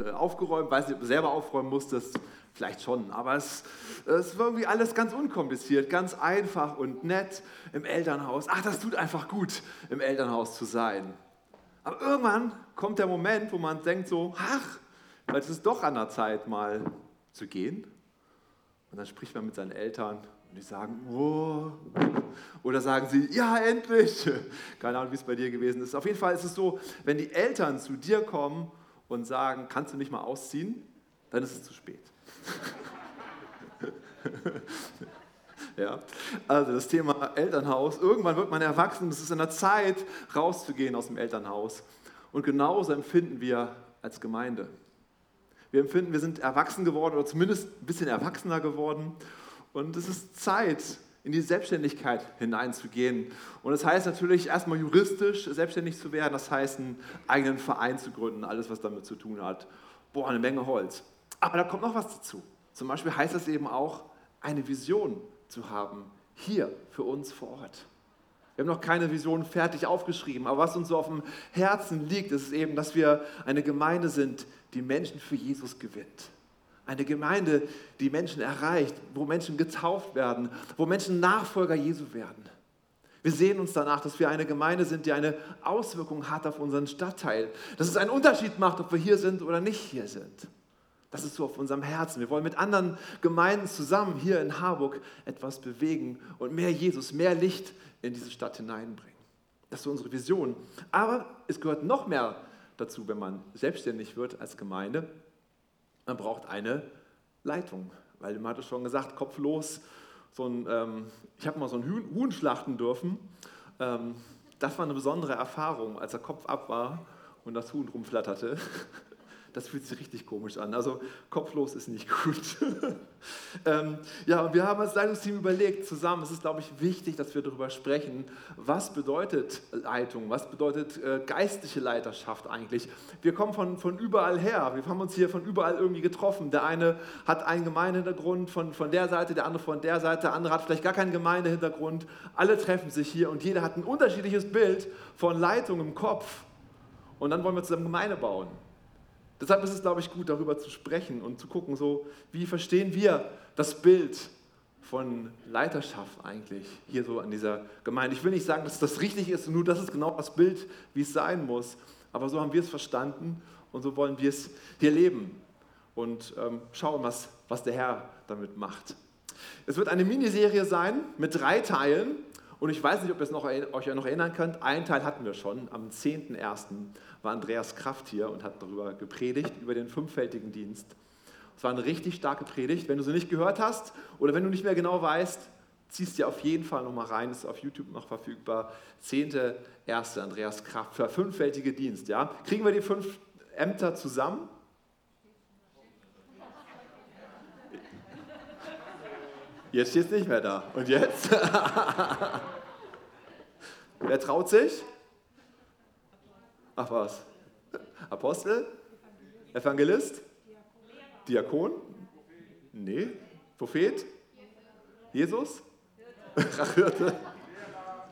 äh, aufgeräumt, weiß nicht, ob du selber aufräumen musstest, vielleicht schon, aber es, es war irgendwie alles ganz unkompliziert, ganz einfach und nett im Elternhaus. Ach, das tut einfach gut, im Elternhaus zu sein. Aber irgendwann kommt der Moment, wo man denkt so, ach, vielleicht ist es doch an der Zeit, mal zu gehen. Und dann spricht man mit seinen Eltern und die sagen, oh. Oder sagen sie, ja, endlich. Keine Ahnung, wie es bei dir gewesen ist. Auf jeden Fall ist es so, wenn die Eltern zu dir kommen und sagen, kannst du nicht mal ausziehen, dann ist es zu spät. ja, also das Thema Elternhaus. Irgendwann wird man erwachsen, es ist an der Zeit, rauszugehen aus dem Elternhaus. Und genauso empfinden wir als Gemeinde. Wir empfinden, wir sind erwachsen geworden oder zumindest ein bisschen erwachsener geworden. Und es ist Zeit, in die Selbstständigkeit hineinzugehen. Und das heißt natürlich erstmal juristisch selbstständig zu werden, das heißt einen eigenen Verein zu gründen, alles was damit zu tun hat. Boah, eine Menge Holz. Aber da kommt noch was dazu. Zum Beispiel heißt das eben auch, eine Vision zu haben, hier für uns vor Ort. Wir haben noch keine Vision fertig aufgeschrieben, aber was uns so auf dem Herzen liegt, ist eben, dass wir eine Gemeinde sind, die Menschen für Jesus gewinnt. Eine Gemeinde, die Menschen erreicht, wo Menschen getauft werden, wo Menschen Nachfolger Jesu werden. Wir sehen uns danach, dass wir eine Gemeinde sind, die eine Auswirkung hat auf unseren Stadtteil. Dass es einen Unterschied macht, ob wir hier sind oder nicht hier sind. Das ist so auf unserem Herzen. Wir wollen mit anderen Gemeinden zusammen hier in Harburg etwas bewegen und mehr Jesus, mehr Licht in diese Stadt hineinbringen. Das ist unsere Vision. Aber es gehört noch mehr dazu, wenn man selbstständig wird als Gemeinde. Man braucht eine Leitung. Weil man hatte schon gesagt, Kopf los. So ein, ähm, ich habe mal so ein Huhn, Huhn schlachten dürfen. Ähm, das war eine besondere Erfahrung, als der Kopf ab war und das Huhn rumflatterte. das fühlt sich richtig komisch an. Also kopflos ist nicht gut. ähm, ja, und wir haben als Leitungsteam überlegt zusammen, es ist, glaube ich, wichtig, dass wir darüber sprechen, was bedeutet Leitung, was bedeutet äh, geistliche Leiterschaft eigentlich. Wir kommen von, von überall her, wir haben uns hier von überall irgendwie getroffen. Der eine hat einen Gemeindehintergrund von, von der Seite, der andere von der Seite, der andere hat vielleicht gar keinen Gemeindehintergrund. Alle treffen sich hier und jeder hat ein unterschiedliches Bild von Leitung im Kopf. Und dann wollen wir zusammen Gemeinde bauen. Deshalb ist es, glaube ich, gut, darüber zu sprechen und zu gucken, so, wie verstehen wir das Bild von Leiterschaft eigentlich hier so an dieser Gemeinde. Ich will nicht sagen, dass das richtig ist, nur das ist genau das Bild, wie es sein muss. Aber so haben wir es verstanden und so wollen wir es hier leben und ähm, schauen, was, was der Herr damit macht. Es wird eine Miniserie sein mit drei Teilen. Und ich weiß nicht, ob ihr es noch, euch noch erinnern könnt. Einen Teil hatten wir schon. Am 10.01. war Andreas Kraft hier und hat darüber gepredigt, über den fünffältigen Dienst. Es war eine richtig starke Predigt. Wenn du sie nicht gehört hast oder wenn du nicht mehr genau weißt, ziehst dir auf jeden Fall nochmal rein. Ist auf YouTube noch verfügbar. 10.01. Andreas Kraft für fünffältige Dienst. Ja? Kriegen wir die fünf Ämter zusammen? Jetzt steht es nicht mehr da. Und jetzt? Wer traut sich? Ach was? Apostel? Evangelist? Diakon? Nee. Prophet? Jesus? Hirte?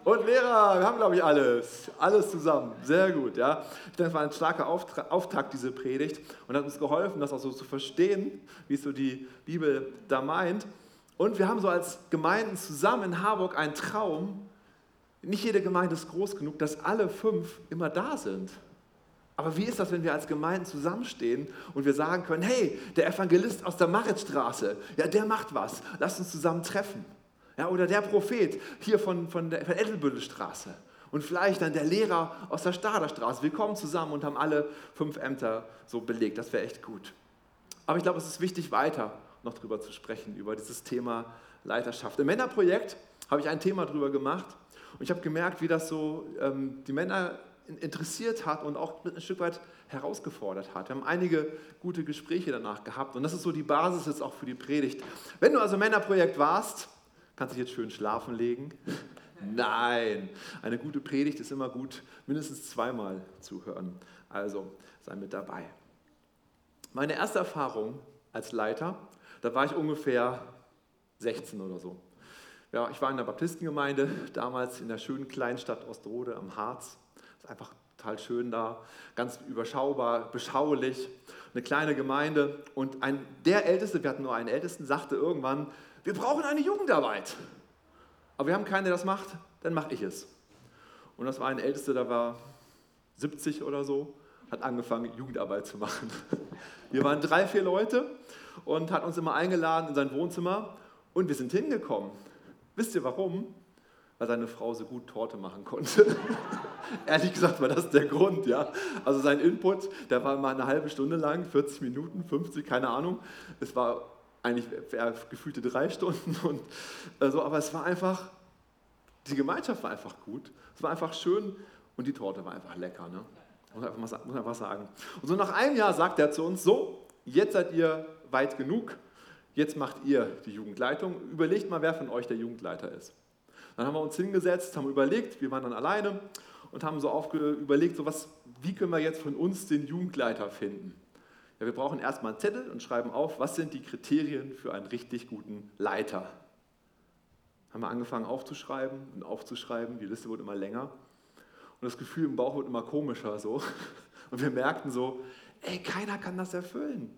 Und Lehrer, wir haben, glaube ich, alles. Alles zusammen. Sehr gut, ja. Ich denke, es war ein starker Auftakt, diese Predigt. Und hat uns geholfen, das auch so zu verstehen, wie es so die Bibel da meint. Und wir haben so als Gemeinden zusammen in Harburg einen Traum. Nicht jede Gemeinde ist groß genug, dass alle fünf immer da sind. Aber wie ist das, wenn wir als Gemeinden zusammenstehen und wir sagen können, hey, der Evangelist aus der Maritzstraße, ja, der macht was, lasst uns zusammen treffen. Ja, oder der Prophet hier von, von der von Edelbüttelstraße. Und vielleicht dann der Lehrer aus der Staderstraße. Wir kommen zusammen und haben alle fünf Ämter so belegt. Das wäre echt gut. Aber ich glaube, es ist wichtig, weiter noch drüber zu sprechen, über dieses Thema Leiterschaft. Im Männerprojekt habe ich ein Thema drüber gemacht und ich habe gemerkt, wie das so ähm, die Männer interessiert hat und auch ein Stück weit herausgefordert hat. Wir haben einige gute Gespräche danach gehabt und das ist so die Basis jetzt auch für die Predigt. Wenn du also Männerprojekt warst, kannst du dich jetzt schön schlafen legen. Nein, eine gute Predigt ist immer gut, mindestens zweimal zuhören. Also sei mit dabei. Meine erste Erfahrung als Leiter da war ich ungefähr 16 oder so. Ja, ich war in der Baptistengemeinde, damals in der schönen kleinen Stadt Ostrode am Harz. Ist einfach total schön da, ganz überschaubar, beschaulich, eine kleine Gemeinde. Und ein, der Älteste, wir hatten nur einen Ältesten, sagte irgendwann, wir brauchen eine Jugendarbeit. Aber wir haben keinen, der das macht, dann mache ich es. Und das war ein Ältester, der war 70 oder so, hat angefangen, Jugendarbeit zu machen. Wir waren drei, vier Leute und hat uns immer eingeladen in sein Wohnzimmer und wir sind hingekommen. Wisst ihr warum? Weil seine Frau so gut Torte machen konnte. Ehrlich gesagt war das der Grund, ja. Also sein Input, der war mal eine halbe Stunde lang, 40 Minuten, 50, keine Ahnung. Es war eigentlich gefühlte drei Stunden und äh, so, aber es war einfach, die Gemeinschaft war einfach gut. Es war einfach schön und die Torte war einfach lecker. Ne? Muss, einfach mal, einfach sagen. Und so nach einem Jahr sagt er zu uns, so, jetzt seid ihr weit genug, jetzt macht ihr die Jugendleitung. Überlegt mal, wer von euch der Jugendleiter ist. Dann haben wir uns hingesetzt, haben überlegt, wir waren dann alleine und haben so überlegt, so was, wie können wir jetzt von uns den Jugendleiter finden. Ja, wir brauchen erstmal einen Zettel und schreiben auf, was sind die Kriterien für einen richtig guten Leiter. Haben wir angefangen aufzuschreiben und aufzuschreiben, die Liste wurde immer länger. Und das Gefühl im Bauch wird immer komischer so. Und wir merkten so, ey, keiner kann das erfüllen.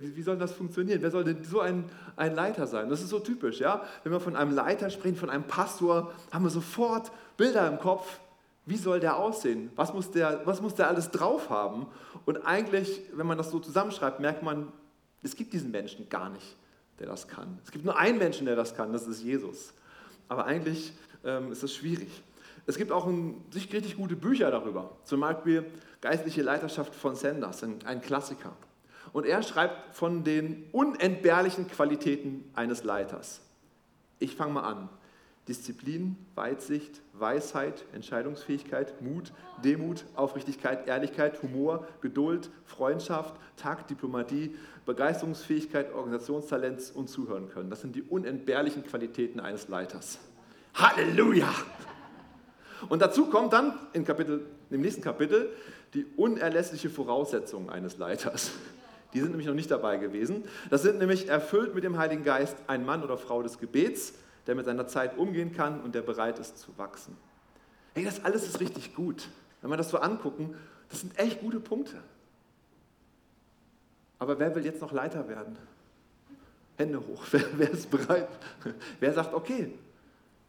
Wie, wie soll das funktionieren? Wer soll denn so ein, ein Leiter sein? Das ist so typisch, ja. Wenn wir von einem Leiter sprechen, von einem Pastor, haben wir sofort Bilder im Kopf. Wie soll der aussehen? Was muss der, was muss der alles drauf haben? Und eigentlich, wenn man das so zusammenschreibt, merkt man, es gibt diesen Menschen gar nicht, der das kann. Es gibt nur einen Menschen, der das kann, das ist Jesus. Aber eigentlich ähm, ist das schwierig. Es gibt auch ein, richtig gute Bücher darüber, zum Beispiel Geistliche Leiterschaft von Sanders, ein, ein Klassiker. Und er schreibt von den unentbehrlichen Qualitäten eines Leiters. Ich fange mal an. Disziplin, Weitsicht, Weisheit, Entscheidungsfähigkeit, Mut, Demut, Aufrichtigkeit, Ehrlichkeit, Humor, Geduld, Freundschaft, Takt, Diplomatie, Begeisterungsfähigkeit, Organisationstalent und Zuhören können. Das sind die unentbehrlichen Qualitäten eines Leiters. Halleluja! Und dazu kommt dann in Kapitel, im nächsten Kapitel die unerlässliche Voraussetzung eines Leiters. Die sind nämlich noch nicht dabei gewesen. Das sind nämlich erfüllt mit dem Heiligen Geist ein Mann oder Frau des Gebets, der mit seiner Zeit umgehen kann und der bereit ist zu wachsen. Hey, das alles ist richtig gut. Wenn wir das so angucken, das sind echt gute Punkte. Aber wer will jetzt noch Leiter werden? Hände hoch. Wer, wer ist bereit? Wer sagt, okay,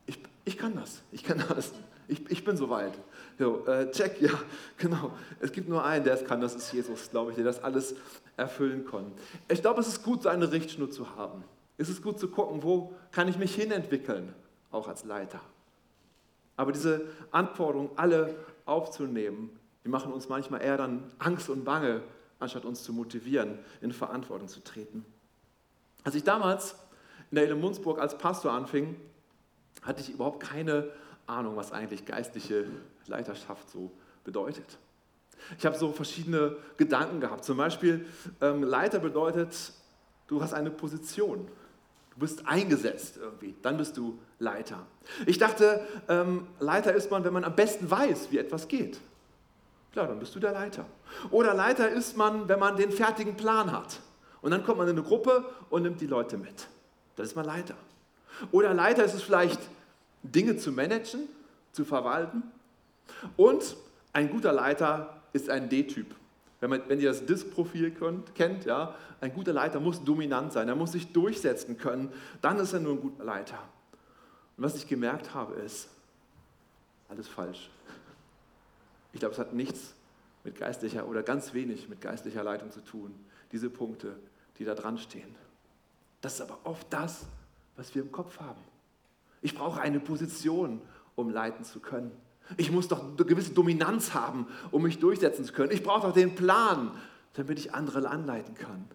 ich, ich kann das, ich kann das. Ich, ich bin soweit. So, äh, check, ja, genau. Es gibt nur einen, der es kann, das ist Jesus, glaube ich, der das alles erfüllen kann. Ich glaube, es ist gut, so eine Richtschnur zu haben. Es ist gut zu gucken, wo kann ich mich hinentwickeln, auch als Leiter. Aber diese Anforderungen alle aufzunehmen, die machen uns manchmal eher dann Angst und Bange, anstatt uns zu motivieren, in Verantwortung zu treten. Als ich damals in der Ele als Pastor anfing, hatte ich überhaupt keine Ahnung, was eigentlich geistliche Leiterschaft so bedeutet. Ich habe so verschiedene Gedanken gehabt. Zum Beispiel, ähm, Leiter bedeutet, du hast eine Position. Du bist eingesetzt irgendwie. Dann bist du Leiter. Ich dachte, ähm, Leiter ist man, wenn man am besten weiß, wie etwas geht. Klar, dann bist du der Leiter. Oder Leiter ist man, wenn man den fertigen Plan hat. Und dann kommt man in eine Gruppe und nimmt die Leute mit. Das ist man Leiter. Oder Leiter ist es vielleicht, Dinge zu managen, zu verwalten. Und ein guter Leiter ist ein D-Typ. Wenn, man, wenn ihr das Disk-Profil kennt, ja, ein guter Leiter muss dominant sein, er muss sich durchsetzen können, dann ist er nur ein guter Leiter. Und was ich gemerkt habe, ist, alles falsch. Ich glaube, es hat nichts mit geistlicher oder ganz wenig mit geistlicher Leitung zu tun, diese Punkte, die da dran stehen. Das ist aber oft das, was wir im Kopf haben. Ich brauche eine Position, um leiten zu können. Ich muss doch eine gewisse Dominanz haben, um mich durchsetzen zu können. Ich brauche doch den Plan, damit ich andere anleiten kann.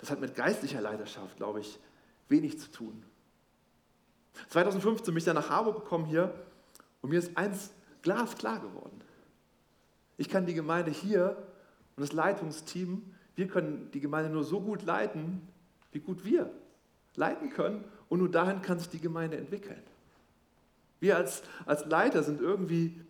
Das hat mit geistlicher Leiterschaft, glaube ich, wenig zu tun. 2015 bin ich dann nach Harburg gekommen hier und mir ist eins glasklar geworden. Ich kann die Gemeinde hier und das Leitungsteam, wir können die Gemeinde nur so gut leiten, wie gut wir leiten können und nur dahin kann sich die Gemeinde entwickeln. Wir als, als Leiter sind irgendwie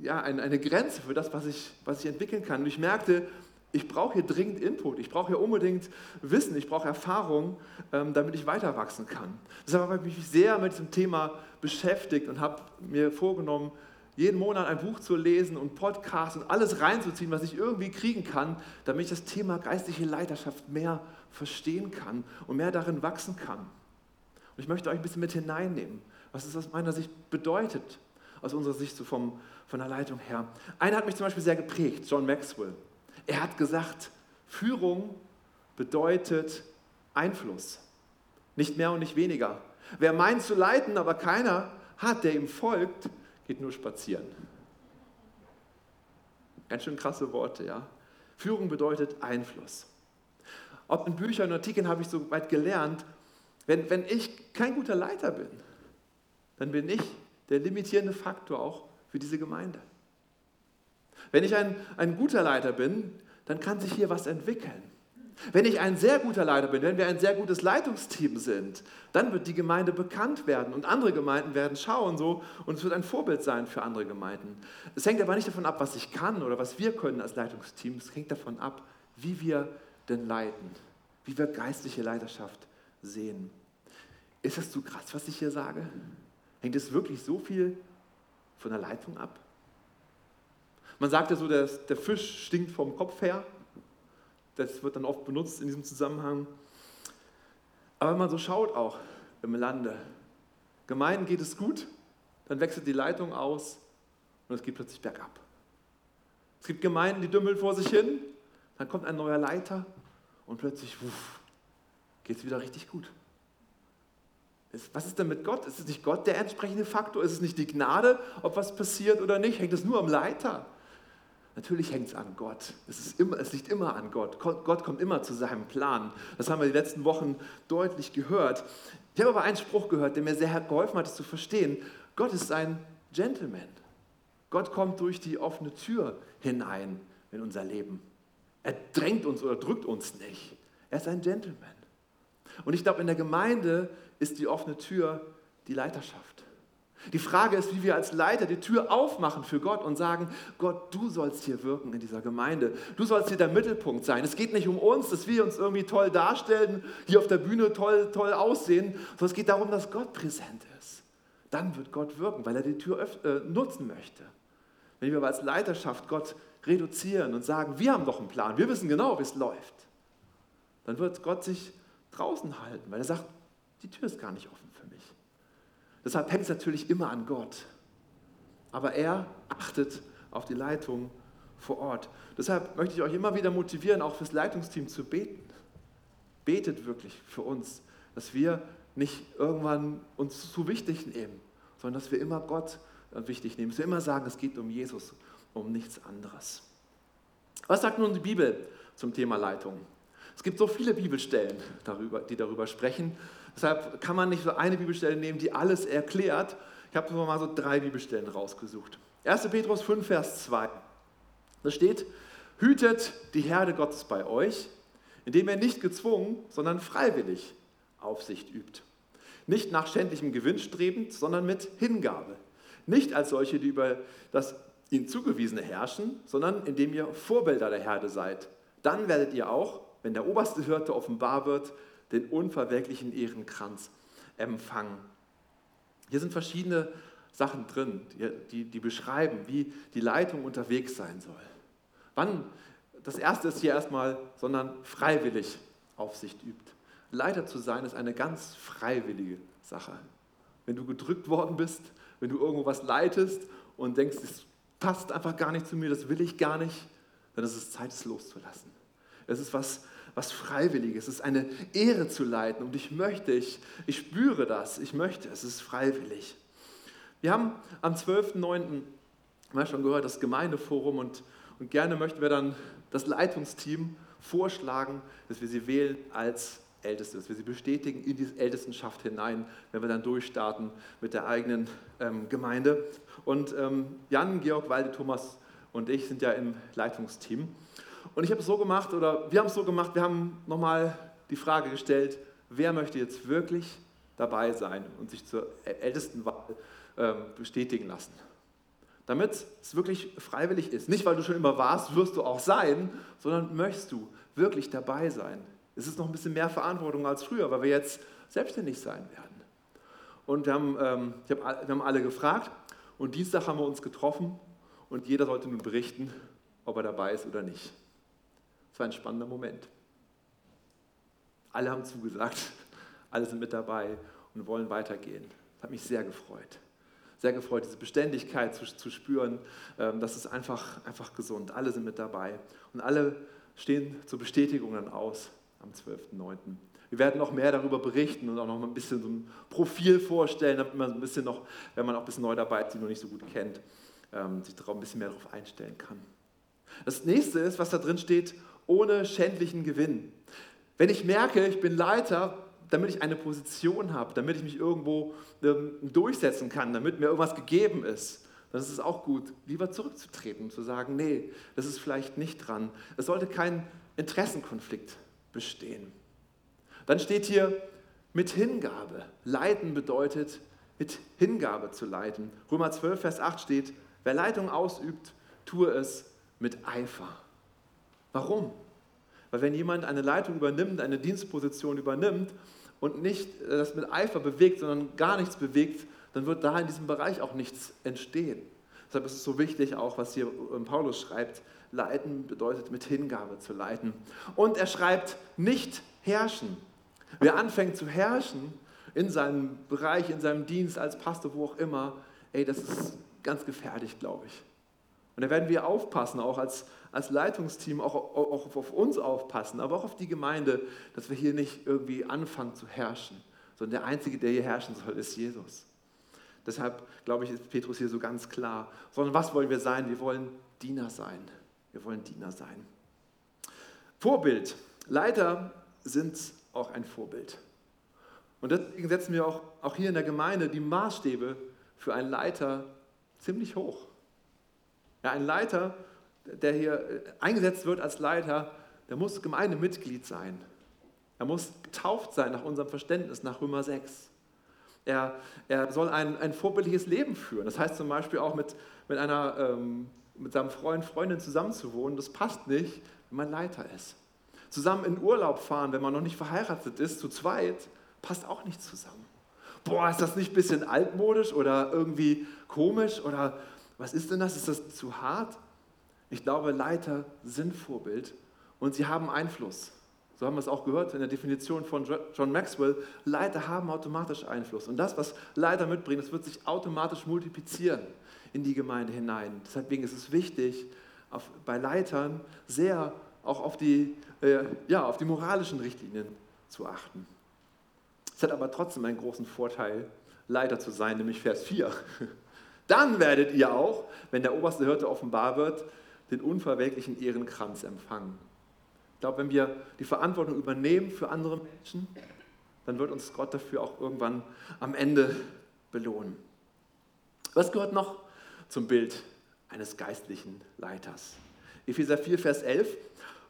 ja, eine, eine Grenze für das, was ich, was ich entwickeln kann. Und ich merkte, ich brauche hier dringend Input, ich brauche hier unbedingt Wissen, ich brauche Erfahrung, ähm, damit ich weiter wachsen kann. Deshalb habe ich mich sehr mit diesem Thema beschäftigt und habe mir vorgenommen, jeden Monat ein Buch zu lesen und Podcasts und alles reinzuziehen, was ich irgendwie kriegen kann, damit ich das Thema geistliche Leiterschaft mehr verstehen kann und mehr darin wachsen kann. Und ich möchte euch ein bisschen mit hineinnehmen, was es aus meiner Sicht bedeutet, aus unserer Sicht so vom, von der Leitung her. Einer hat mich zum Beispiel sehr geprägt, John Maxwell. Er hat gesagt, Führung bedeutet Einfluss, nicht mehr und nicht weniger. Wer meint zu leiten, aber keiner hat, der ihm folgt, geht nur spazieren. Ganz schön krasse Worte, ja. Führung bedeutet Einfluss. Ob in Büchern und Artikeln habe ich so weit gelernt, wenn, wenn ich kein guter Leiter bin, dann bin ich der limitierende Faktor auch für diese Gemeinde. Wenn ich ein, ein guter Leiter bin, dann kann sich hier was entwickeln. Wenn ich ein sehr guter Leiter bin, wenn wir ein sehr gutes Leitungsteam sind, dann wird die Gemeinde bekannt werden und andere Gemeinden werden schauen so und es wird ein Vorbild sein für andere Gemeinden. Es hängt aber nicht davon ab, was ich kann oder was wir können als Leitungsteam, es hängt davon ab, wie wir denn leiten, wie wir geistliche Leiterschaft sehen. Ist das zu krass, was ich hier sage? Hängt es wirklich so viel von der Leitung ab? Man sagt ja so, der, der Fisch stinkt vom Kopf her. Das wird dann oft benutzt in diesem Zusammenhang. Aber wenn man so schaut auch im Lande, Gemeinden geht es gut, dann wechselt die Leitung aus und es geht plötzlich bergab. Es gibt Gemeinden, die dümmeln vor sich hin, dann kommt ein neuer Leiter und plötzlich geht es wieder richtig gut. Was ist denn mit Gott? Ist es nicht Gott der entsprechende Faktor? Ist es nicht die Gnade, ob was passiert oder nicht? Hängt es nur am Leiter? Natürlich hängt es an Gott. Es, immer, es liegt immer an Gott. Gott kommt immer zu seinem Plan. Das haben wir die letzten Wochen deutlich gehört. Ich habe aber einen Spruch gehört, der mir sehr geholfen hat, es zu verstehen. Gott ist ein Gentleman. Gott kommt durch die offene Tür hinein in unser Leben. Er drängt uns oder drückt uns nicht. Er ist ein Gentleman. Und ich glaube, in der Gemeinde ist die offene Tür die Leiterschaft. Die Frage ist, wie wir als Leiter die Tür aufmachen für Gott und sagen, Gott, du sollst hier wirken in dieser Gemeinde. Du sollst hier der Mittelpunkt sein. Es geht nicht um uns, dass wir uns irgendwie toll darstellen, hier auf der Bühne toll, toll aussehen, sondern es geht darum, dass Gott präsent ist. Dann wird Gott wirken, weil er die Tür äh, nutzen möchte. Wenn wir aber als Leiterschaft Gott reduzieren und sagen, wir haben doch einen Plan, wir wissen genau, wie es läuft, dann wird Gott sich draußen halten, weil er sagt, die Tür ist gar nicht offen für mich. Deshalb hängt es natürlich immer an Gott. Aber er achtet auf die Leitung vor Ort. Deshalb möchte ich euch immer wieder motivieren, auch fürs Leitungsteam zu beten. Betet wirklich für uns, dass wir nicht irgendwann uns zu wichtig nehmen, sondern dass wir immer Gott wichtig nehmen, dass wir immer sagen, es geht um Jesus, um nichts anderes. Was sagt nun die Bibel zum Thema Leitung? Es gibt so viele Bibelstellen, darüber, die darüber sprechen. Deshalb kann man nicht so eine Bibelstelle nehmen, die alles erklärt. Ich habe mal so drei Bibelstellen rausgesucht. 1. Petrus 5, Vers 2. Da steht, hütet die Herde Gottes bei euch, indem er nicht gezwungen, sondern freiwillig Aufsicht übt. Nicht nach schändlichem Gewinn strebend, sondern mit Hingabe. Nicht als solche, die über das ihnen zugewiesene herrschen, sondern indem ihr Vorbilder der Herde seid. Dann werdet ihr auch, wenn der oberste Hirte offenbar wird, den unverwelklichen Ehrenkranz empfangen. Hier sind verschiedene Sachen drin, die, die, die, beschreiben, wie die Leitung unterwegs sein soll. Wann, das erste ist hier erstmal, sondern freiwillig Aufsicht übt. Leiter zu sein ist eine ganz freiwillige Sache. Wenn du gedrückt worden bist, wenn du irgendwo was leitest und denkst, es passt einfach gar nicht zu mir, das will ich gar nicht, dann ist es Zeit, es loszulassen. Es ist was was Freiwilliges. Es ist eine Ehre zu leiten und ich möchte, ich, ich spüre das, ich möchte, es ist freiwillig. Wir haben am 12.09. mal schon gehört, das Gemeindeforum und, und gerne möchten wir dann das Leitungsteam vorschlagen, dass wir sie wählen als Älteste, dass wir sie bestätigen in diese Ältestenschaft hinein, wenn wir dann durchstarten mit der eigenen ähm, Gemeinde. Und ähm, Jan, Georg, Walde, Thomas und ich sind ja im Leitungsteam. Und ich habe es so gemacht, oder wir haben es so gemacht, wir haben nochmal die Frage gestellt, wer möchte jetzt wirklich dabei sein und sich zur ältesten Wahl ähm, bestätigen lassen. Damit es wirklich freiwillig ist. Nicht, weil du schon immer warst, wirst du auch sein, sondern möchtest du wirklich dabei sein. Es ist noch ein bisschen mehr Verantwortung als früher, weil wir jetzt selbstständig sein werden. Und wir haben, ähm, wir haben alle gefragt Und Dienstag haben wir uns getroffen und jeder sollte nun berichten, ob er dabei ist oder nicht. Es war ein spannender Moment. Alle haben zugesagt, alle sind mit dabei und wollen weitergehen. Das hat mich sehr gefreut. Sehr gefreut, diese Beständigkeit zu, zu spüren. Ähm, das ist einfach, einfach gesund. Alle sind mit dabei. Und alle stehen zur Bestätigung dann aus am 12.09. Wir werden noch mehr darüber berichten und auch noch ein bisschen so ein Profil vorstellen, damit man ein bisschen noch, wenn man auch ein bisschen neu dabei ist, die noch nicht so gut kennt, ähm, sich darauf ein bisschen mehr darauf einstellen kann. Das nächste ist, was da drin steht, ohne schändlichen Gewinn. Wenn ich merke, ich bin Leiter, damit ich eine Position habe, damit ich mich irgendwo ähm, durchsetzen kann, damit mir irgendwas gegeben ist, dann ist es auch gut, lieber zurückzutreten und zu sagen, nee, das ist vielleicht nicht dran. Es sollte kein Interessenkonflikt bestehen. Dann steht hier mit Hingabe. Leiten bedeutet, mit Hingabe zu leiten. Römer 12, Vers 8 steht, wer Leitung ausübt, tue es mit Eifer. Warum? Weil wenn jemand eine Leitung übernimmt, eine Dienstposition übernimmt und nicht das mit Eifer bewegt, sondern gar nichts bewegt, dann wird da in diesem Bereich auch nichts entstehen. Deshalb ist es so wichtig, auch was hier Paulus schreibt, leiten bedeutet mit Hingabe zu leiten. Und er schreibt nicht herrschen. Wer anfängt zu herrschen in seinem Bereich, in seinem Dienst als Pastor, wo auch immer, ey, das ist ganz gefährlich, glaube ich. Und da werden wir aufpassen, auch als, als Leitungsteam, auch, auch auf uns aufpassen, aber auch auf die Gemeinde, dass wir hier nicht irgendwie anfangen zu herrschen, sondern der Einzige, der hier herrschen soll, ist Jesus. Deshalb, glaube ich, ist Petrus hier so ganz klar. Sondern was wollen wir sein? Wir wollen Diener sein. Wir wollen Diener sein. Vorbild. Leiter sind auch ein Vorbild. Und deswegen setzen wir auch, auch hier in der Gemeinde die Maßstäbe für einen Leiter ziemlich hoch. Ja, ein Leiter, der hier eingesetzt wird als Leiter, der muss Gemeindemitglied sein. Er muss getauft sein nach unserem Verständnis, nach Römer 6. Er, er soll ein, ein vorbildliches Leben führen. Das heißt zum Beispiel auch mit, mit, einer, ähm, mit seinem Freund, Freundin zusammenzuwohnen. Das passt nicht, wenn man Leiter ist. Zusammen in Urlaub fahren, wenn man noch nicht verheiratet ist, zu zweit, passt auch nicht zusammen. Boah, ist das nicht ein bisschen altmodisch oder irgendwie komisch oder was ist denn das? Ist das zu hart? Ich glaube, Leiter sind Vorbild und sie haben Einfluss. So haben wir es auch gehört in der Definition von John Maxwell. Leiter haben automatisch Einfluss. Und das, was Leiter mitbringen, das wird sich automatisch multiplizieren in die Gemeinde hinein. Deswegen ist es wichtig, auf, bei Leitern sehr auch auf die, äh, ja, auf die moralischen Richtlinien zu achten. Es hat aber trotzdem einen großen Vorteil, Leiter zu sein, nämlich Vers 4. Dann werdet ihr auch, wenn der oberste Hirte offenbar wird, den unverwelklichen Ehrenkranz empfangen. Ich glaube, wenn wir die Verantwortung übernehmen für andere Menschen, dann wird uns Gott dafür auch irgendwann am Ende belohnen. Was gehört noch zum Bild eines geistlichen Leiters? Epheser 4, Vers 11.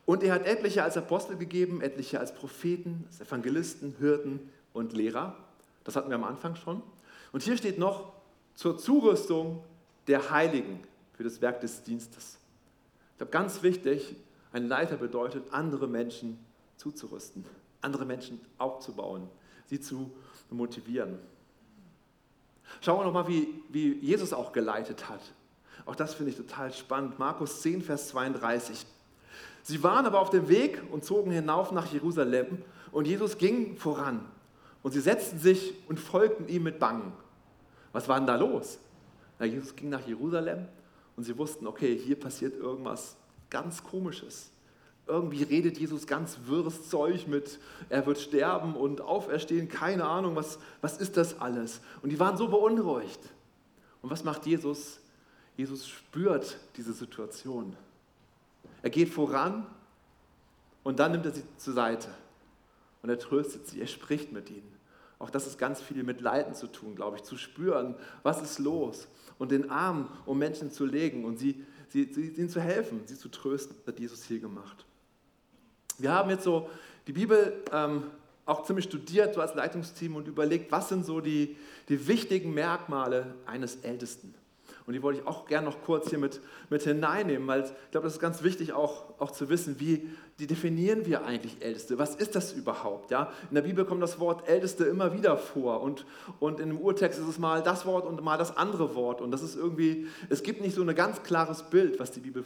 Und er hat etliche als Apostel gegeben, etliche als Propheten, als Evangelisten, Hirten und Lehrer. Das hatten wir am Anfang schon. Und hier steht noch zur Zurüstung der Heiligen für das Werk des Dienstes. Ich glaube, ganz wichtig, ein Leiter bedeutet, andere Menschen zuzurüsten, andere Menschen aufzubauen, sie zu motivieren. Schauen wir nochmal, wie, wie Jesus auch geleitet hat. Auch das finde ich total spannend. Markus 10, Vers 32. Sie waren aber auf dem Weg und zogen hinauf nach Jerusalem und Jesus ging voran. Und sie setzten sich und folgten ihm mit Bangen. Was war denn da los? Na, Jesus ging nach Jerusalem und sie wussten, okay, hier passiert irgendwas ganz Komisches. Irgendwie redet Jesus ganz wirres Zeug mit, er wird sterben und auferstehen, keine Ahnung, was, was ist das alles? Und die waren so beunruhigt. Und was macht Jesus? Jesus spürt diese Situation. Er geht voran und dann nimmt er sie zur Seite und er tröstet sie, er spricht mit ihnen. Auch das ist ganz viel mit Leiden zu tun, glaube ich, zu spüren, was ist los und den Arm um Menschen zu legen und sie, sie, sie, ihnen zu helfen, sie zu trösten, hat Jesus hier gemacht. Wir haben jetzt so die Bibel ähm, auch ziemlich studiert, so als Leitungsteam und überlegt, was sind so die, die wichtigen Merkmale eines Ältesten. Und die wollte ich auch gerne noch kurz hier mit, mit hineinnehmen, weil ich glaube, das ist ganz wichtig auch, auch zu wissen, wie die definieren wir eigentlich Älteste? Was ist das überhaupt? Ja? In der Bibel kommt das Wort Älteste immer wieder vor und, und in dem Urtext ist es mal das Wort und mal das andere Wort. Und das ist irgendwie, es gibt nicht so ein ganz klares Bild, was die Bibel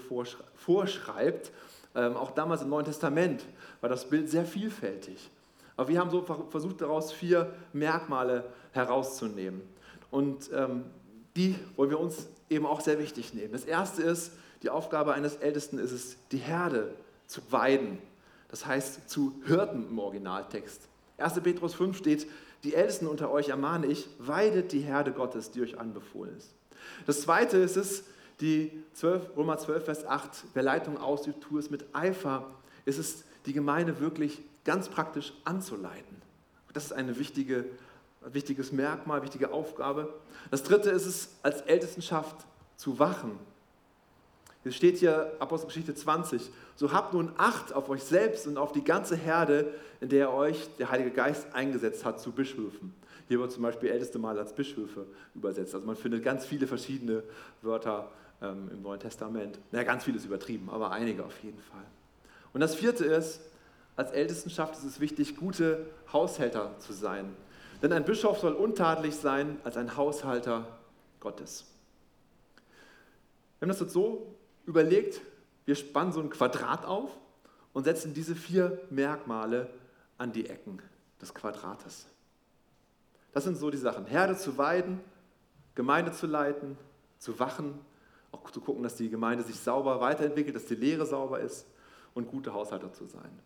vorschreibt. Ähm, auch damals im Neuen Testament war das Bild sehr vielfältig. Aber wir haben so versucht, daraus vier Merkmale herauszunehmen. Und ähm, die wollen wir uns eben auch sehr wichtig nehmen. Das erste ist, die Aufgabe eines Ältesten ist es, die Herde zu weiden. Das heißt, zu Hirten im Originaltext. 1. Petrus 5 steht, die Ältesten unter euch ermahne ich, weidet die Herde Gottes, die euch anbefohlen ist. Das zweite ist es, die 12, Römer 12, Vers 8, wer Leitung ausübt, tue es mit Eifer. ist Es die Gemeinde wirklich ganz praktisch anzuleiten. Das ist ein wichtige, wichtiges Merkmal, wichtige Aufgabe. Das dritte ist es, als Ältestenschaft zu wachen. Es steht hier Apostelgeschichte 20, so habt nun Acht auf euch selbst und auf die ganze Herde, in der euch der Heilige Geist eingesetzt hat zu Bischöfen. Hier wird zum Beispiel älteste Mal als Bischöfe übersetzt. Also man findet ganz viele verschiedene Wörter ähm, im Neuen Testament. Naja, ganz vieles übertrieben, aber einige auf jeden Fall. Und das vierte ist, als Ältestenschaft ist es wichtig, gute Haushälter zu sein. Denn ein Bischof soll untadelig sein als ein Haushalter Gottes. Wir haben das jetzt so überlegt, wir spannen so ein Quadrat auf und setzen diese vier Merkmale an die Ecken des Quadrates. Das sind so die Sachen. Herde zu weiden, Gemeinde zu leiten, zu wachen, auch zu gucken, dass die Gemeinde sich sauber weiterentwickelt, dass die Lehre sauber ist und gute Haushalter zu sein.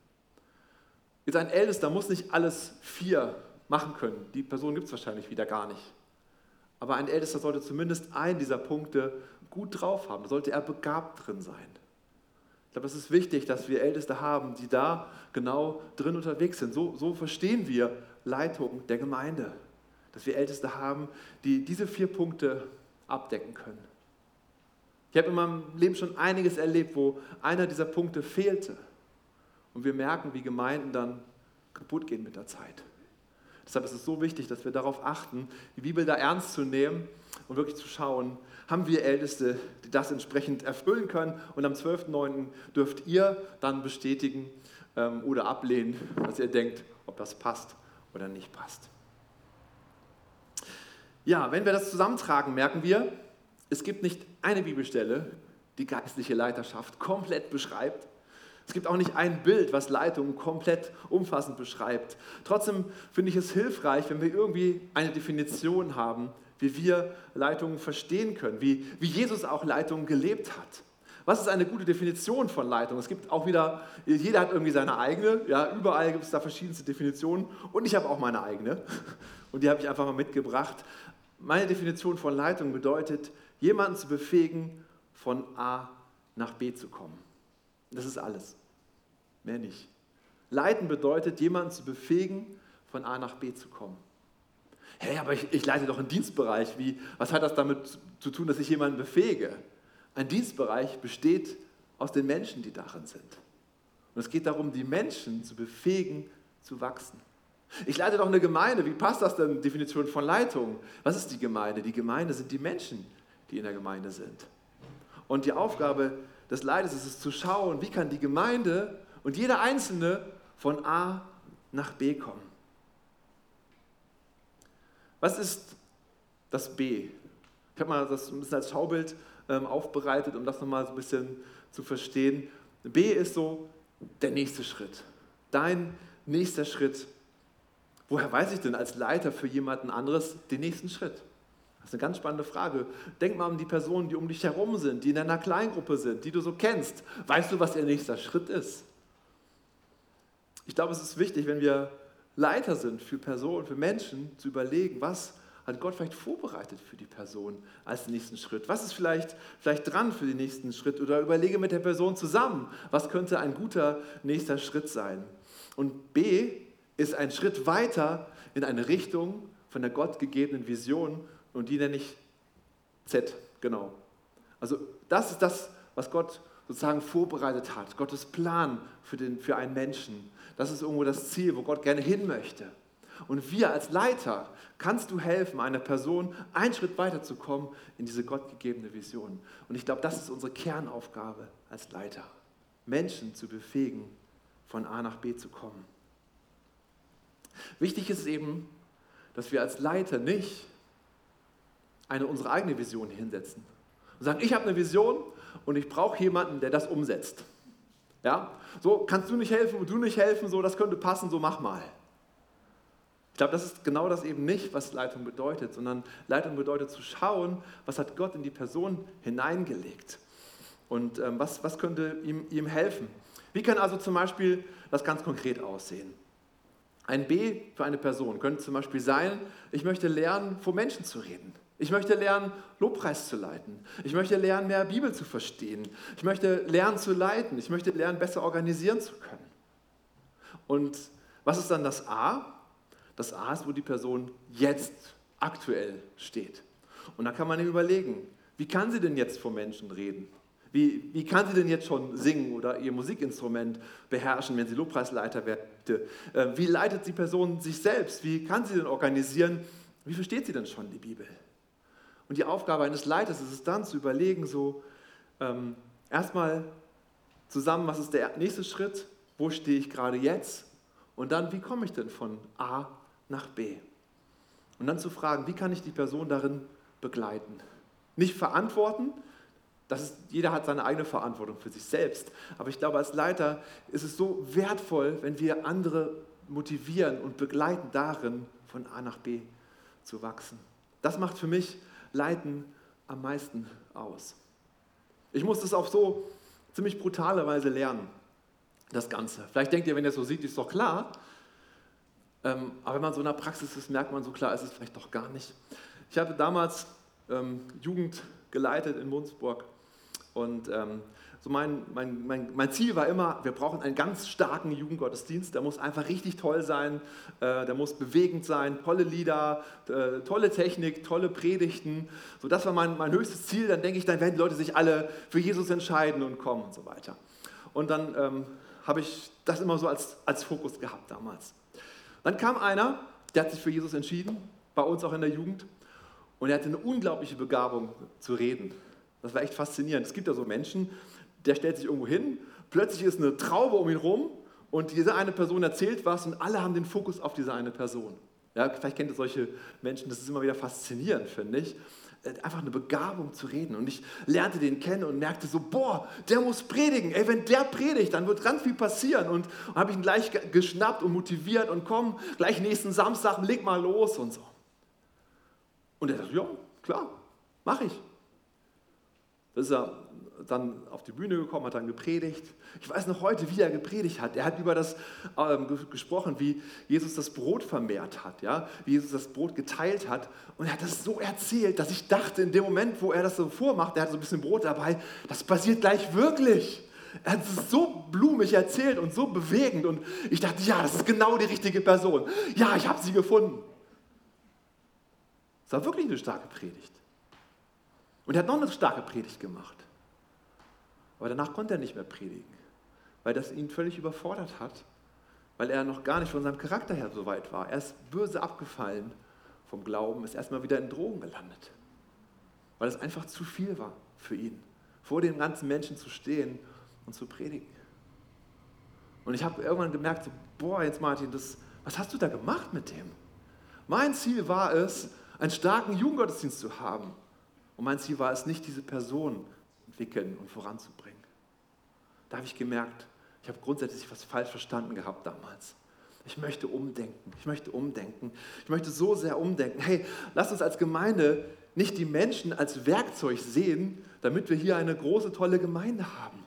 Jetzt ein Ältester muss nicht alles vier machen können. Die Person gibt es wahrscheinlich wieder gar nicht. Aber ein Ältester sollte zumindest einen dieser Punkte gut drauf haben. Da sollte er begabt drin sein. Ich glaube, es ist wichtig, dass wir Älteste haben, die da genau drin unterwegs sind. So, so verstehen wir Leitung der Gemeinde. Dass wir Älteste haben, die diese vier Punkte abdecken können. Ich habe in meinem Leben schon einiges erlebt, wo einer dieser Punkte fehlte. Und wir merken, wie Gemeinden dann kaputt gehen mit der Zeit. Deshalb ist es so wichtig, dass wir darauf achten, die Bibel da ernst zu nehmen und wirklich zu schauen, haben wir Älteste, die das entsprechend erfüllen können. Und am 12.09. dürft ihr dann bestätigen ähm, oder ablehnen, was ihr denkt, ob das passt oder nicht passt. Ja, wenn wir das zusammentragen, merken wir, es gibt nicht eine Bibelstelle, die geistliche Leiterschaft komplett beschreibt. Es gibt auch nicht ein Bild, was Leitung komplett umfassend beschreibt. Trotzdem finde ich es hilfreich, wenn wir irgendwie eine Definition haben, wie wir Leitungen verstehen können, wie, wie Jesus auch Leitungen gelebt hat. Was ist eine gute Definition von Leitung? Es gibt auch wieder, jeder hat irgendwie seine eigene, ja, überall gibt es da verschiedenste Definitionen und ich habe auch meine eigene und die habe ich einfach mal mitgebracht. Meine Definition von Leitung bedeutet, jemanden zu befähigen, von A nach B zu kommen. Das ist alles. Mehr nicht. Leiten bedeutet, jemanden zu befähigen, von A nach B zu kommen. Hey, aber ich, ich leite doch einen Dienstbereich. Wie, was hat das damit zu tun, dass ich jemanden befähige? Ein Dienstbereich besteht aus den Menschen, die darin sind. Und es geht darum, die Menschen zu befähigen, zu wachsen. Ich leite doch eine Gemeinde. Wie passt das denn, Definition von Leitung? Was ist die Gemeinde? Die Gemeinde sind die Menschen, die in der Gemeinde sind. Und die Aufgabe des Leiters ist es zu schauen, wie kann die Gemeinde und jeder Einzelne von A nach B kommen. Was ist das B? Ich habe mal das ein bisschen als Schaubild ähm, aufbereitet, um das nochmal so ein bisschen zu verstehen. B ist so der nächste Schritt. Dein nächster Schritt. Woher weiß ich denn als Leiter für jemanden anderes den nächsten Schritt? Das ist eine ganz spannende Frage. Denk mal an die Personen, die um dich herum sind, die in einer Kleingruppe sind, die du so kennst. Weißt du, was ihr nächster Schritt ist? Ich glaube, es ist wichtig, wenn wir Leiter sind für Personen, für Menschen, zu überlegen, was hat Gott vielleicht vorbereitet für die Person als nächsten Schritt? Was ist vielleicht, vielleicht dran für den nächsten Schritt? Oder überlege mit der Person zusammen, was könnte ein guter nächster Schritt sein? Und B ist ein Schritt weiter in eine Richtung von der Gott gegebenen Vision und die nenne ich Z, genau. Also das ist das, was Gott sozusagen vorbereitet hat, Gottes Plan für, den, für einen Menschen. Das ist irgendwo das Ziel, wo Gott gerne hin möchte. Und wir als Leiter kannst du helfen, einer Person einen Schritt weiterzukommen in diese gottgegebene Vision. Und ich glaube, das ist unsere Kernaufgabe als Leiter, Menschen zu befähigen, von A nach B zu kommen. Wichtig ist eben, dass wir als Leiter nicht eine unsere eigene Vision hinsetzen und sagen, ich habe eine Vision und ich brauche jemanden, der das umsetzt. Ja? So, kannst du nicht helfen und du nicht helfen, so, das könnte passen, so mach mal. Ich glaube, das ist genau das eben nicht, was Leitung bedeutet, sondern Leitung bedeutet zu schauen, was hat Gott in die Person hineingelegt und ähm, was, was könnte ihm, ihm helfen. Wie kann also zum Beispiel das ganz konkret aussehen? Ein B für eine Person könnte zum Beispiel sein, ich möchte lernen, vor Menschen zu reden. Ich möchte lernen, Lobpreis zu leiten. Ich möchte lernen, mehr Bibel zu verstehen. Ich möchte lernen zu leiten. Ich möchte lernen, besser organisieren zu können. Und was ist dann das A? Das A ist, wo die Person jetzt aktuell steht. Und da kann man überlegen, wie kann sie denn jetzt vor Menschen reden? Wie, wie kann sie denn jetzt schon singen oder ihr Musikinstrument beherrschen, wenn sie Lobpreisleiter wird? Äh, wie leitet die Person sich selbst? Wie kann sie denn organisieren? Wie versteht sie denn schon die Bibel? Und die Aufgabe eines Leiters ist es dann zu überlegen, so ähm, erstmal zusammen, was ist der nächste Schritt, wo stehe ich gerade jetzt und dann, wie komme ich denn von A nach B? Und dann zu fragen, wie kann ich die Person darin begleiten? Nicht verantworten, das ist, jeder hat seine eigene Verantwortung für sich selbst. Aber ich glaube, als Leiter ist es so wertvoll, wenn wir andere motivieren und begleiten darin, von A nach B zu wachsen. Das macht für mich Leiten am meisten aus. Ich musste es auf so ziemlich brutale Weise lernen, das Ganze. Vielleicht denkt ihr, wenn ihr es so sieht, ist doch klar. Ähm, aber wenn man so in der Praxis ist, merkt man so klar, ist es vielleicht doch gar nicht. Ich hatte damals ähm, Jugend geleitet in Munzburg und ähm, so mein, mein, mein, mein, Ziel war immer, wir brauchen einen ganz starken Jugendgottesdienst. Der muss einfach richtig toll sein, äh, der muss bewegend sein, tolle Lieder, äh, tolle Technik, tolle Predigten. So, das war mein, mein höchstes Ziel. Dann denke ich, dann werden die Leute sich alle für Jesus entscheiden und kommen und so weiter. Und dann ähm, habe ich das immer so als, als Fokus gehabt damals. Dann kam einer, der hat sich für Jesus entschieden, bei uns auch in der Jugend, und er hatte eine unglaubliche Begabung zu reden. Das war echt faszinierend. Es gibt ja so Menschen, der stellt sich irgendwo hin, plötzlich ist eine Traube um ihn rum und diese eine Person erzählt was und alle haben den Fokus auf diese eine Person. Ja, vielleicht kennt ihr solche Menschen, das ist immer wieder faszinierend, finde ich. Äh, einfach eine Begabung zu reden. Und ich lernte den kennen und merkte so, boah, der muss predigen. Ey, wenn der predigt, dann wird ganz viel passieren. Und, und habe ich ihn gleich geschnappt und motiviert und komm, gleich nächsten Samstag, leg mal los und so. Und er sagt, ja, klar, mache ich. Das ist er dann auf die Bühne gekommen, hat dann gepredigt. Ich weiß noch heute, wie er gepredigt hat. Er hat über das ähm, gesprochen, wie Jesus das Brot vermehrt hat, ja? wie Jesus das Brot geteilt hat. Und er hat das so erzählt, dass ich dachte, in dem Moment, wo er das so vormacht, er hat so ein bisschen Brot dabei, das passiert gleich wirklich. Er hat es so blumig erzählt und so bewegend. Und ich dachte, ja, das ist genau die richtige Person. Ja, ich habe sie gefunden. Es war wirklich eine starke Predigt. Und er hat noch eine starke Predigt gemacht. Aber danach konnte er nicht mehr predigen, weil das ihn völlig überfordert hat, weil er noch gar nicht von seinem Charakter her so weit war. Er ist böse abgefallen vom Glauben, ist erstmal wieder in Drogen gelandet, weil es einfach zu viel war für ihn, vor den ganzen Menschen zu stehen und zu predigen. Und ich habe irgendwann gemerkt, so, boah, jetzt Martin, das, was hast du da gemacht mit dem? Mein Ziel war es, einen starken Jugendgottesdienst zu haben. Und mein Ziel war es nicht, diese Person entwickeln und voranzubringen. Da habe ich gemerkt, ich habe grundsätzlich was falsch verstanden gehabt damals. Ich möchte umdenken. Ich möchte umdenken. Ich möchte so sehr umdenken. Hey, lass uns als Gemeinde nicht die Menschen als Werkzeug sehen, damit wir hier eine große, tolle Gemeinde haben,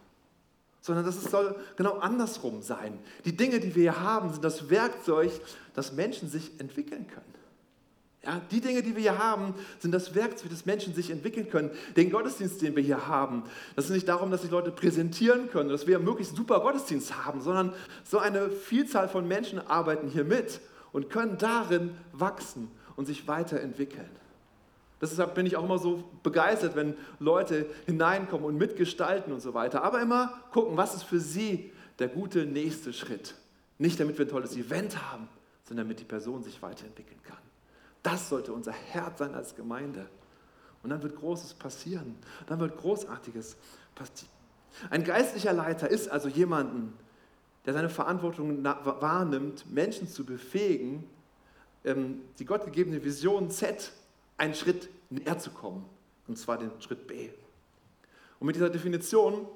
sondern das soll genau andersrum sein. Die Dinge, die wir hier haben, sind das Werkzeug, dass Menschen sich entwickeln können. Ja, die Dinge, die wir hier haben, sind das Werkzeug, das Menschen sich entwickeln können. Den Gottesdienst, den wir hier haben, das ist nicht darum, dass sich Leute präsentieren können, dass wir möglichst super Gottesdienst haben, sondern so eine Vielzahl von Menschen arbeiten hier mit und können darin wachsen und sich weiterentwickeln. Deshalb bin ich auch immer so begeistert, wenn Leute hineinkommen und mitgestalten und so weiter. Aber immer gucken, was ist für sie der gute nächste Schritt. Nicht damit wir ein tolles Event haben, sondern damit die Person sich weiterentwickeln kann. Das sollte unser Herz sein als Gemeinde. Und dann wird Großes passieren. Dann wird Großartiges passieren. Ein geistlicher Leiter ist also jemanden, der seine Verantwortung wahrnimmt, Menschen zu befähigen, ähm, die gottgegebene Vision Z einen Schritt näher zu kommen. Und zwar den Schritt B. Und mit dieser Definition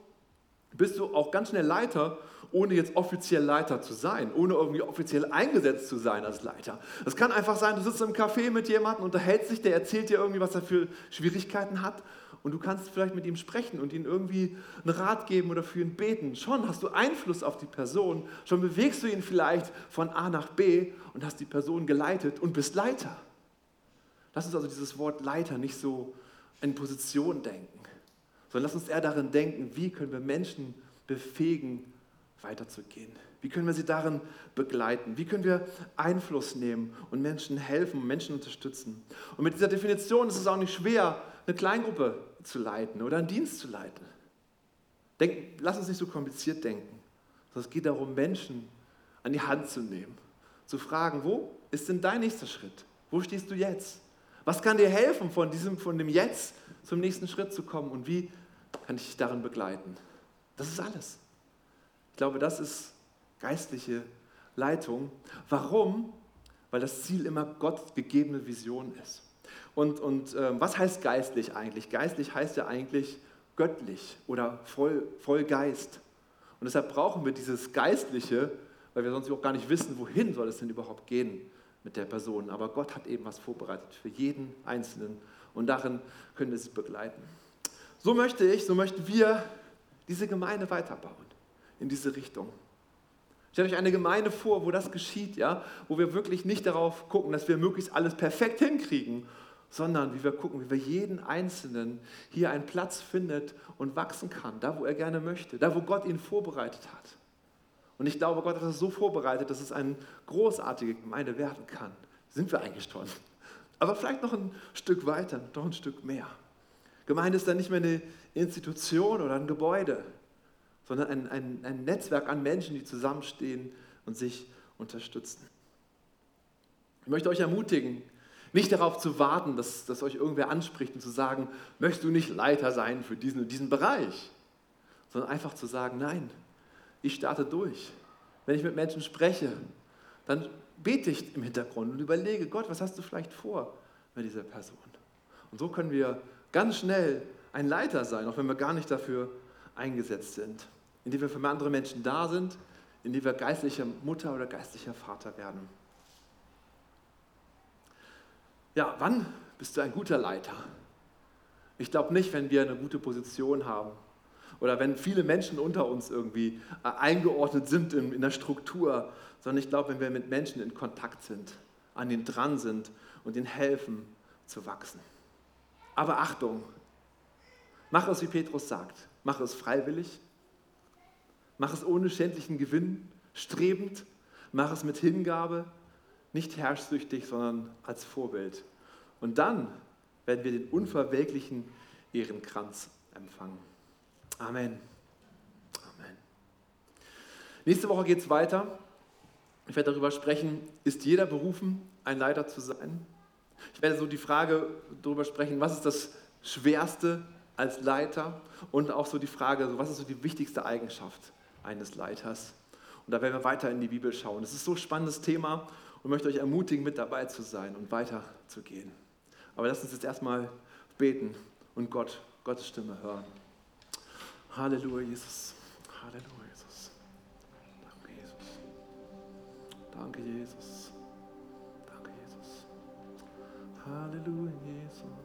bist du auch ganz schnell Leiter, ohne jetzt offiziell Leiter zu sein, ohne irgendwie offiziell eingesetzt zu sein als Leiter. Es kann einfach sein, du sitzt im Café mit jemandem, unterhältst dich, der erzählt dir irgendwie, was er für Schwierigkeiten hat und du kannst vielleicht mit ihm sprechen und ihm irgendwie einen Rat geben oder für ihn beten. Schon hast du Einfluss auf die Person, schon bewegst du ihn vielleicht von A nach B und hast die Person geleitet und bist Leiter. Lass uns also dieses Wort Leiter nicht so in Position denken, sondern lass uns eher darin denken, wie können wir Menschen befähigen, weiterzugehen. Wie können wir sie darin begleiten? Wie können wir Einfluss nehmen und Menschen helfen, Menschen unterstützen? Und mit dieser Definition ist es auch nicht schwer, eine Kleingruppe zu leiten oder einen Dienst zu leiten. Denk, lass uns nicht so kompliziert denken, sondern es geht darum, Menschen an die Hand zu nehmen, zu fragen, wo ist denn dein nächster Schritt? Wo stehst du jetzt? Was kann dir helfen, von, diesem, von dem Jetzt zum nächsten Schritt zu kommen und wie kann ich dich darin begleiten? Das ist alles. Ich glaube, das ist geistliche Leitung. Warum? Weil das Ziel immer Gott gegebene Vision ist. Und, und äh, was heißt geistlich eigentlich? Geistlich heißt ja eigentlich göttlich oder voll, voll Geist. Und deshalb brauchen wir dieses Geistliche, weil wir sonst auch gar nicht wissen, wohin soll es denn überhaupt gehen mit der Person. Aber Gott hat eben was vorbereitet für jeden Einzelnen und darin können wir sie begleiten. So möchte ich, so möchten wir diese Gemeinde weiterbauen in diese Richtung. Stellt euch eine Gemeinde vor, wo das geschieht, ja, wo wir wirklich nicht darauf gucken, dass wir möglichst alles perfekt hinkriegen, sondern wie wir gucken, wie wir jeden Einzelnen hier einen Platz findet und wachsen kann, da wo er gerne möchte, da wo Gott ihn vorbereitet hat. Und ich glaube, Gott hat das so vorbereitet, dass es eine großartige Gemeinde werden kann. Sind wir eigentlich schon. Aber vielleicht noch ein Stück weiter, noch ein Stück mehr. Gemeinde ist dann nicht mehr eine Institution oder ein Gebäude, sondern ein, ein, ein Netzwerk an Menschen, die zusammenstehen und sich unterstützen. Ich möchte euch ermutigen, nicht darauf zu warten, dass, dass euch irgendwer anspricht und zu sagen, möchtest du nicht Leiter sein für diesen und diesen Bereich, sondern einfach zu sagen, nein, ich starte durch. Wenn ich mit Menschen spreche, dann bete ich im Hintergrund und überlege, Gott, was hast du vielleicht vor mit dieser Person? Und so können wir ganz schnell ein Leiter sein, auch wenn wir gar nicht dafür eingesetzt sind, indem wir für andere Menschen da sind, indem wir geistliche Mutter oder geistlicher Vater werden. Ja, wann bist du ein guter Leiter? Ich glaube nicht, wenn wir eine gute Position haben oder wenn viele Menschen unter uns irgendwie äh, eingeordnet sind in, in der Struktur, sondern ich glaube, wenn wir mit Menschen in Kontakt sind, an ihnen dran sind und ihnen helfen zu wachsen. Aber Achtung, mach es, wie Petrus sagt, mach es freiwillig, mach es ohne schändlichen Gewinn, strebend, mach es mit Hingabe, nicht herrschsüchtig, sondern als Vorbild. Und dann werden wir den unverwelklichen Ehrenkranz empfangen. Amen. Amen. Nächste Woche geht es weiter. Ich werde darüber sprechen, ist jeder berufen, ein Leiter zu sein? Ich werde so die Frage darüber sprechen, was ist das Schwerste als Leiter? Und auch so die Frage, was ist so die wichtigste Eigenschaft eines Leiters? Und da werden wir weiter in die Bibel schauen. Es ist so ein spannendes Thema und möchte euch ermutigen, mit dabei zu sein und weiterzugehen. Aber lasst uns jetzt erstmal beten und Gott, Gottes Stimme hören. Halleluja, Jesus. Halleluja, Jesus. Danke, Jesus. Danke, Jesus. Danke, Jesus. Halleluja, Jesus.